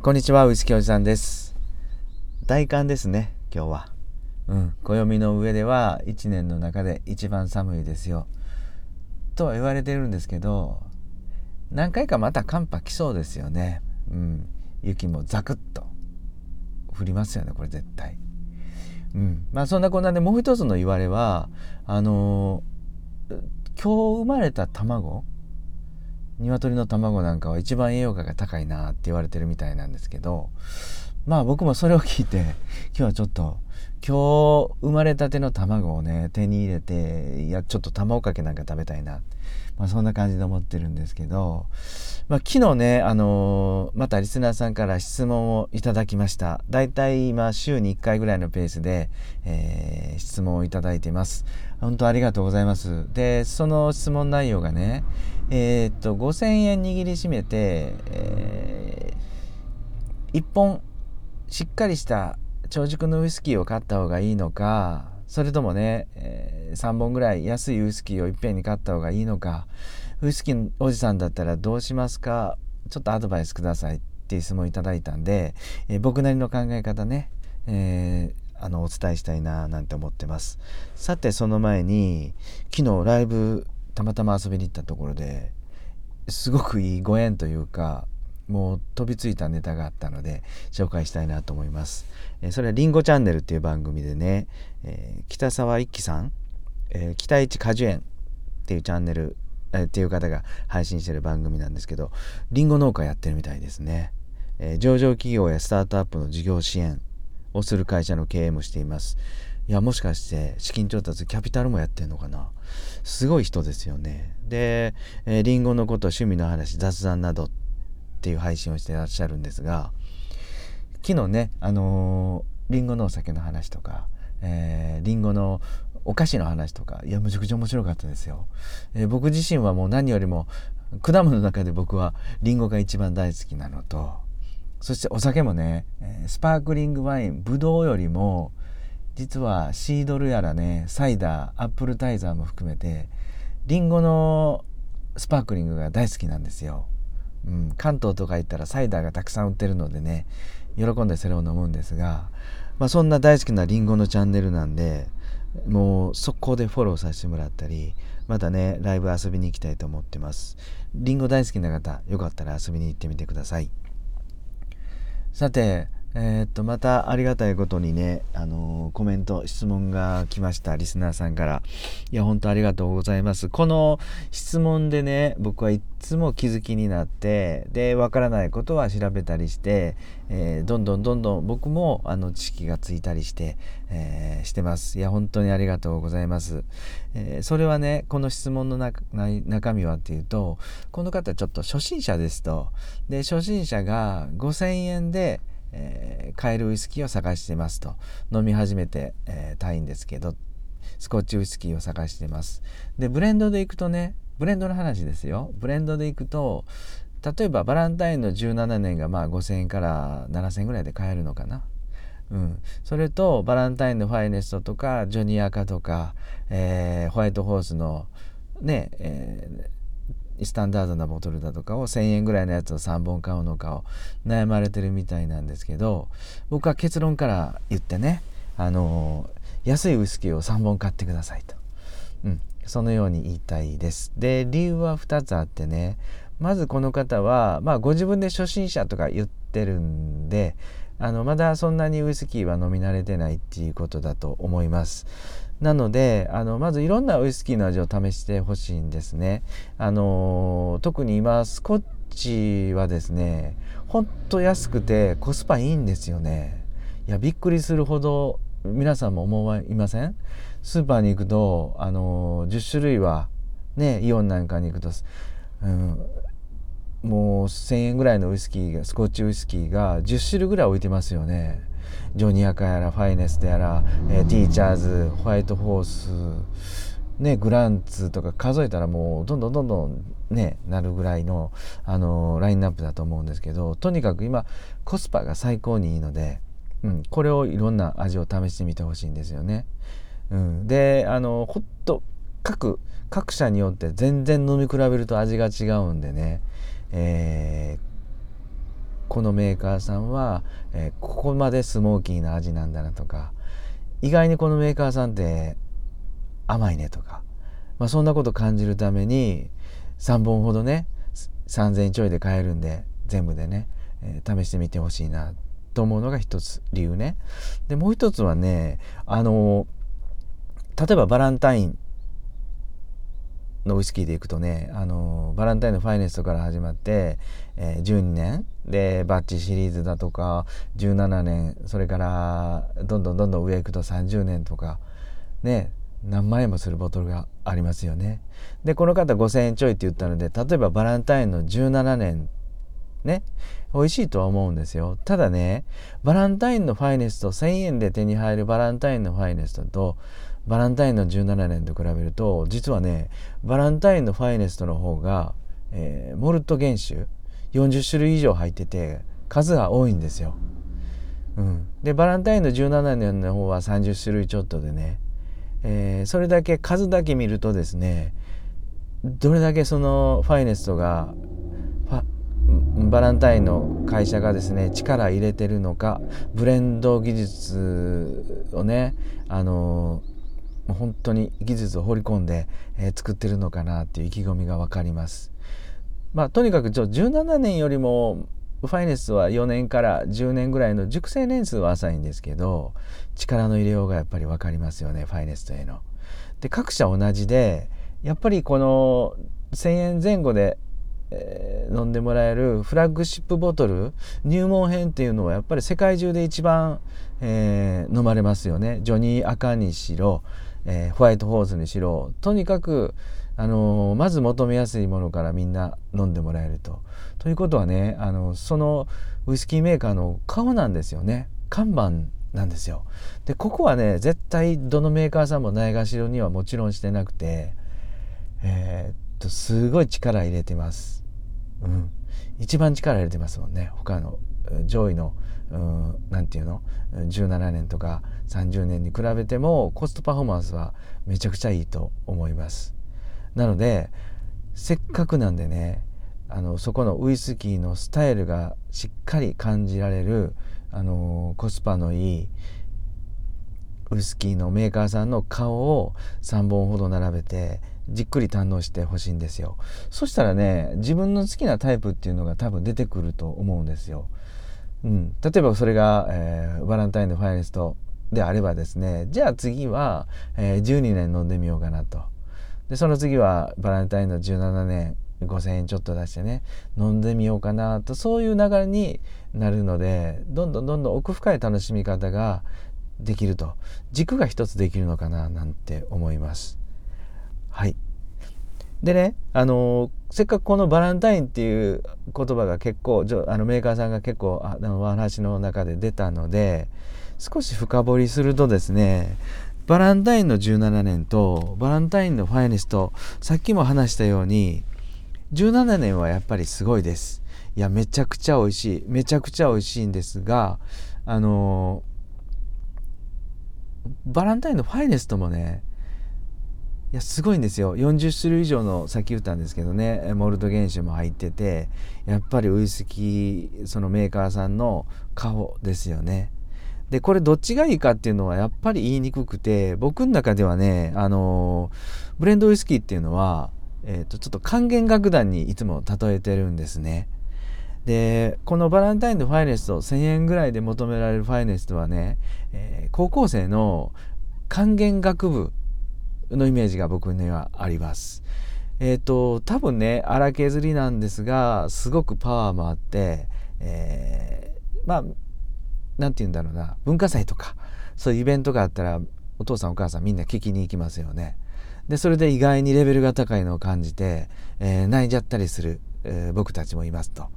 こんにちは、ウイスキーおじさんです。大寒ですね、今日は。うん、暦の上では一年の中で一番寒いですよ。とは言われてるんですけど、何回かまた寒波来そうですよね。うん、雪もザクッと降りますよね、これ絶対。うん、まあそんなこんなでもう一つの言われは、あのー今日生まれた卵鶏の卵なんかは一番栄養価が高いなって言われてるみたいなんですけどまあ僕もそれを聞いて今日はちょっと今日生まれたての卵をね手に入れていやちょっと卵かけなんか食べたいな、まあ、そんな感じで思ってるんですけど、まあ、昨日ねあのーまたリスナーさんから質問をいただきました。だいたい今週に1回ぐらいのペースで、えー質問をいただいています。本当ありがとうございます。でその質問内容がねえーっと5000円握りしめて、え1本しっかりした長熟のウイスキーを買った方がいいのかそれともね、え3本ぐらい安いウイスキーをいっぺんに買った方がいいのか。ウイスキーのおじさんだったらどうしますか？ちょっとアドバイスくださいって質問いただいたんで、えー僕なりの考え方ね、えーあのお伝えしたいななんて思ってます。さてその前に昨日ライブたまたま遊びに行ったところですごくいいご縁というかもう飛びついたネタがあったので紹介したいなと思います。えーそれはリンゴチャンネルっていう番組でね、えー北沢一樹さん、えー北一果樹園っていうチャンネル、えーっていう方が配信してる番組なんですけどリンゴ農家やってるみたいですね。えー上場企業やスタートアップの事業支援をする会社の経営もしています。いやもしかして資金調達キャピタルもやってんのかなすごい人ですよね。で、えーリンゴのこと趣味の話雑談などってっていう配信をしてらっしゃるんですが昨日ねあのーリンゴのお酒の話とか、えーリンゴのお菓子の話とかいやむちゃくちゃ面白かったですよ、えー僕自身はもう何よりも果物の中で僕はリンゴが一番大好きなのとそしてお酒もね、えスパークリングワインブドウよりも実はシードルやらねサイダーアップルタイザーも含めてリンゴのスパークリングが大好きなんですよ、うん、関東とか行ったらサイダーがたくさん売ってるのでね喜んでそれを飲むんですが、まあ、そんな大好きなりんごのチャンネルなんでもう速攻でフォローさせてもらったりまたねライブ遊びに行きたいと思ってます。りんご大好きな方よかったら遊びに行ってみてください。さてえーっとまたありがたいことにね、あのーコメント質問が来ましたリスナーさんから。いや本当ありがとうございます。この質問でね僕はいっつも気づきになってでわからないことは調べたりして、えーどんどんどんどん僕もあの知識がついたりして、えしてます。いや本当にありがとうございます、えそれはねこの質問の中中身はっていうとこの方ちょっと初心者ですと。で初心者が5000円でえー買えるウイスキーを探してますと。飲み始めて、えー、たいんですけどスコッチウイスキーを探してます。でブレンドでいくとねブレンドの話ですよ。ブレンドでいくと例えばバランタインの17年がまあ5000円から7000円ぐらいで買えるのかな。うん、それとバランタインのファイネストとかジョニアカとか、えーホワイトホースのね、えスタンダードなボトルだとかを1,000円ぐらいのやつを3本買うのかを悩まれてるみたいなんですけど僕は結論から言ってね、あの安いウイスキーを3本買ってくださいと、うん、そのように言いたいです。で理由は2つあってね。まずこの方は、まあ、ご自分で初心者とか言ってるんであのまだそんなにウイスキーは飲み慣れてないっていうことだと思います。なのであのまずいろんなウイスキーの味を試してほしいんですね。あの特に今スコッチはですねほんと安くてコスパいいんですよね。いやびっくりするほど皆さんも思いません？スーパーに行くとあの10種類はねイオンなんかに行くと、うん、もう1,000円ぐらいのウイスキーがスコッチウイスキーが10種類ぐらい置いてますよね。ジョニアカやらファイネスでやら、えーティーチャーズホワイトホース、ね、グランツとか数えたらもうどんどんどんどんねなるぐらいの、あのーラインナップだと思うんですけどとにかく今コスパが最高にいいので、うん、これをいろんな味を試してみてほしいんですよね。うん、であのほっと各各社によって全然飲み比べると味が違うんでね、えーこのメーカーさんは、えー、ここまでスモーキーな味なんだなとか意外にこのメーカーさんって甘いねとか、まあ、そんなこと感じるために3本ほどね3,000円ちょいで買えるんで全部でね、えー、試してみてほしいなと思うのが一つ理由ね。でもう一つはねあの例えばバランタインのウイスキーでいくとねあのバランタインのファイネストから始まって、えー、12年でバッチシリーズだとか17年それからどんどんどんどん上行くと30年とかね何万円もするボトルがありますよね。でこの方5,000円ちょいって言ったので例えばバランタインの17年ね美味しいとは思うんですよただねバランタインのファイネスト1,000円で手に入るバランタインのファイネストとバランタインの17年と比べると実はねバランタインのファイネストの方が、えー、モルト原種40種類以上入ってて数が多いんですよ。うん、でバランタインの17年の方は30種類ちょっとでね、えー、それだけ数だけ見るとですねどれだけそのファイネストがバランタインの会社がですね力入れてるのかブレンド技術をねあの本当に技術を放り込んで、えー、作ってるのかなっていう意気込みが分かります。まあ、とにかくちょ17年よりもファイネスは4年から10年ぐらいの熟成年数は浅いんですけど力の入れようがやっぱり分かりますよねファイネストへの。で各社同じでやっぱりこの1,000円前後でえー、飲んでもらえるフラッグシップボトル入門編っていうのはやっぱり世界中で一番、えー、飲まれますよねジョニー赤にしろ、えー、ホワイトホーズにしろとにかく、あのまず求めやすいものからみんな飲んでもらえると。ということはね、あのそのウイスキーメーカーの顔なんですよね看板なんですよ。でここはね絶対どのメーカーさんもないがしろにはもちろんしてなくて、えー、っとすごい力入れてます。うん、一番力入れてますもんね他の上位の何て言うの？17年とか30年に比べてもコストパフォーマンスはめちゃくちゃいいと思います。なのでせっかくなんでねあのそこのウイスキーのスタイルがしっかり感じられるあのコスパのいいウイスキーのメーカーさんの顔を3本ほど並べてじっくり堪能してほしいんですよ。そしたらね自分の好きなタイプっていうのが多分出てくると思うんですよ、うん、例えばそれが、えー、バランタインのファイネストであればですねじゃあ次は、えー、12年飲んでみようかなと。でその次はバランタインの17年5,000円ちょっと出してね飲んでみようかなとそういう流れになるのでどんどんどんどん奥深い楽しみ方ができると。軸が一つできるのかななんて思います。はい。でねあのせっかくこのバランタインっていう言葉が結構あのメーカーさんが結構あのお話の中で出たので少し深掘りするとですねバランタインの17年とバランタインのファイネストさっきも話したように17年はやっぱりすごいです。いやめちゃくちゃ美味しい。めちゃくちゃ美味しいんですがあのバランタインのファイネストもねいやすごいんですよ。40種類以上のさっき言ったんですけどね。モルト原種も入っててやっぱりウイスキーそのメーカーさんの顔ですよね。でこれどっちがいいかっていうのはやっぱり言いにくくて僕の中ではねあのブレンドウイスキーっていうのは、えーと、ちょっと還元楽団にいつも例えてるんですね。でこのバランタインのファイネスト1000円ぐらいで求められるファイネストはね、えー、高校生の還元学部のイメージが僕にはあります。えっ、ー、と多分ね荒削りなんですがすごくパワーもあって、えー、まあ何て言うんだろうな文化祭とかそういうイベントがあったらお父さんお母さんみんな聞きに行きますよね。でそれで意外にレベルが高いのを感じて、えー、泣いちゃったりする、えー、僕たちもいますと。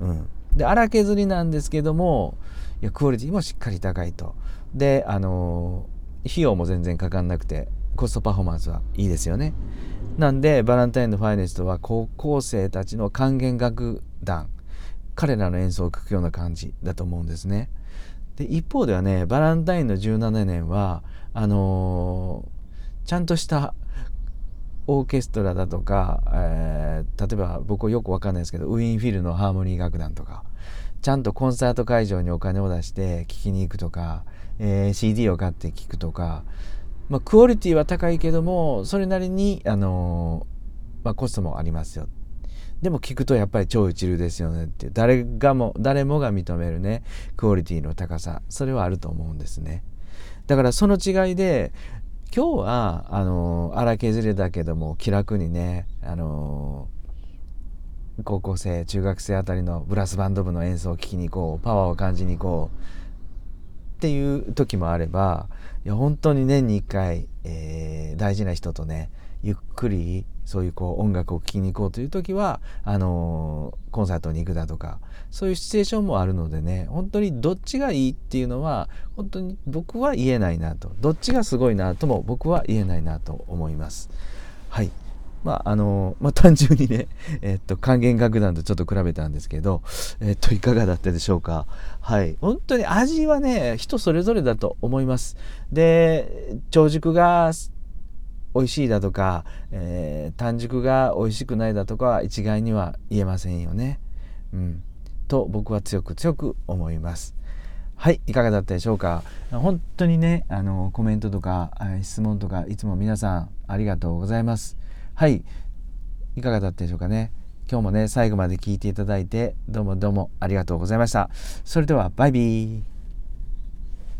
うん、で荒削りなんですけどもいやクオリティもしっかり高いと。であのー、費用も全然かかんなくてコストパフォーマンスはいいですよね。なんでバランタインのファイネストは高校生たちの管弦楽団彼らの演奏を聴くような感じだと思うんですね。で一方ではねバランタインの17年はあのー、ちゃんとしたオーケストラだとか、えー、例えば僕はよくわかんないですけどウィーンフィルのハーモニー楽団とかちゃんとコンサート会場にお金を出して聴きに行くとか、えー、CD を買って聴くとか、まあ、クオリティは高いけどもそれなりに、あのまあ、コストもありますよ。でも聞くとやっぱり超一流ですよねって。誰がも誰もが認めるねクオリティの高さ。それはあると思うんですね。だからその違いで今日はあの荒削りだけども気楽にねあの高校生中学生あたりのブラスバンド部の演奏を聴きに行こう。パワーを感じに行こう。っていう時もあればいや本当に年に1回、えー、大事な人とねゆっくりそういうこう音楽を聴きに行こうという時はあのー、コンサートに行くだとかそういうシチュエーションもあるのでね本当にどっちがいいっていうのは本当に僕は言えないなとどっちがすごいなとも僕は言えないなと思います。はいまああのまあ、単純にね、えっと、還元楽団とちょっと比べたんですけど、えっと、いかがだったでしょうか？はい。本当に味はね、人それぞれだと思います。で、長熟が美味しいだとか、えー、短熟が美味しくないだとか一概には言えませんよね。うん。と僕は強く強く思います。はい、いかがだったでしょうか？本当にね、あのコメントとか質問とかいつも皆さんありがとうございます。はい。いかがだったでしょうかね。今日もね、最後まで聞いていただいて、どうもどうもありがとうございました。それでは、バイビー。